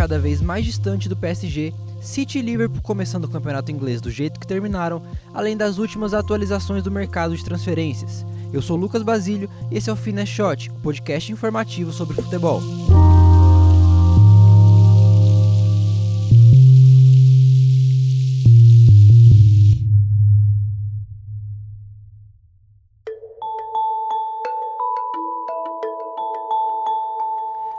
cada vez mais distante do PSG, City e Liverpool começando o campeonato inglês do jeito que terminaram, além das últimas atualizações do mercado de transferências. Eu sou Lucas Basílio e esse é o Fine Shot, o podcast informativo sobre futebol.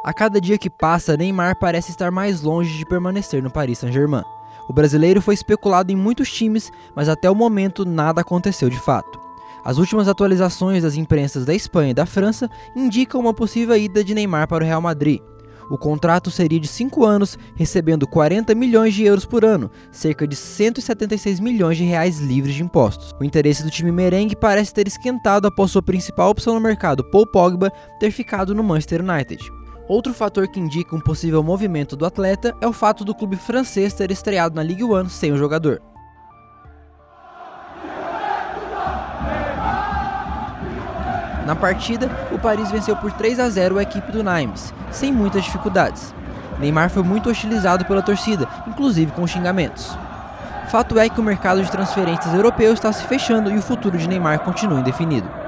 A cada dia que passa, Neymar parece estar mais longe de permanecer no Paris Saint-Germain. O brasileiro foi especulado em muitos times, mas até o momento nada aconteceu de fato. As últimas atualizações das imprensas da Espanha e da França indicam uma possível ida de Neymar para o Real Madrid. O contrato seria de 5 anos, recebendo 40 milhões de euros por ano, cerca de 176 milhões de reais livres de impostos. O interesse do time merengue parece ter esquentado após sua principal opção no mercado, Paul Pogba, ter ficado no Manchester United. Outro fator que indica um possível movimento do atleta é o fato do clube francês ter estreado na Ligue 1 sem o jogador. Na partida, o Paris venceu por 3 a 0 a equipe do Nimes, sem muitas dificuldades. Neymar foi muito hostilizado pela torcida, inclusive com xingamentos. Fato é que o mercado de transferências europeu está se fechando e o futuro de Neymar continua indefinido.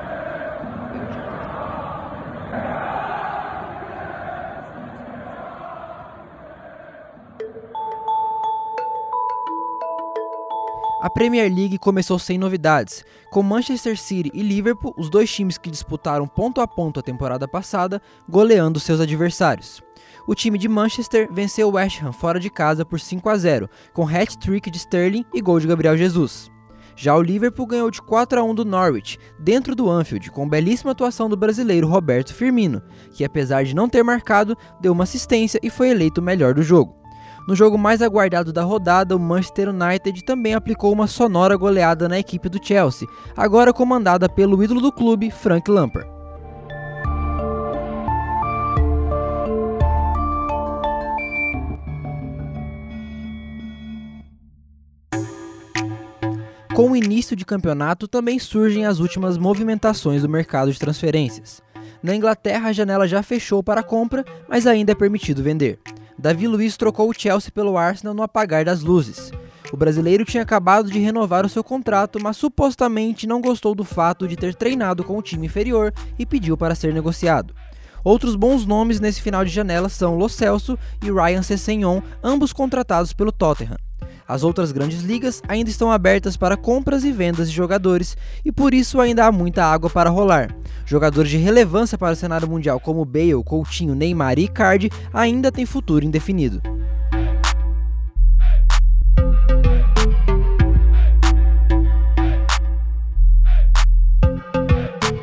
A Premier League começou sem novidades, com Manchester City e Liverpool, os dois times que disputaram ponto a ponto a temporada passada, goleando seus adversários. O time de Manchester venceu o West Ham fora de casa por 5 a 0, com hat-trick de Sterling e gol de Gabriel Jesus. Já o Liverpool ganhou de 4 a 1 do Norwich, dentro do Anfield, com belíssima atuação do brasileiro Roberto Firmino, que apesar de não ter marcado, deu uma assistência e foi eleito o melhor do jogo. No jogo mais aguardado da rodada, o Manchester United também aplicou uma sonora goleada na equipe do Chelsea, agora comandada pelo ídolo do clube, Frank Lampard. Com o início de campeonato, também surgem as últimas movimentações do mercado de transferências. Na Inglaterra, a janela já fechou para compra, mas ainda é permitido vender. Davi Luiz trocou o Chelsea pelo Arsenal no apagar das luzes. O brasileiro tinha acabado de renovar o seu contrato, mas supostamente não gostou do fato de ter treinado com o time inferior e pediu para ser negociado. Outros bons nomes nesse final de janela são Lo Celso e Ryan Sessegnon, ambos contratados pelo Tottenham. As outras grandes ligas ainda estão abertas para compras e vendas de jogadores e por isso ainda há muita água para rolar. Jogadores de relevância para o cenário mundial como Bale, Coutinho, Neymar e Icardi ainda têm futuro indefinido.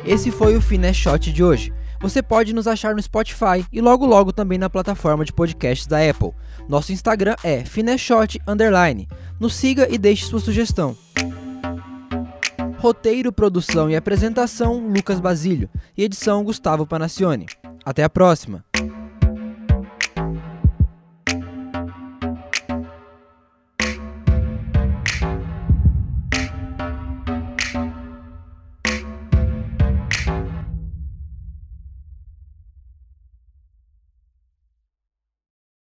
Esse foi o Finesse Shot de hoje. Você pode nos achar no Spotify e logo logo também na plataforma de podcasts da Apple. Nosso Instagram é fineshot underline. Nos siga e deixe sua sugestão. Roteiro, produção e apresentação Lucas Basílio e edição Gustavo Panacione. Até a próxima.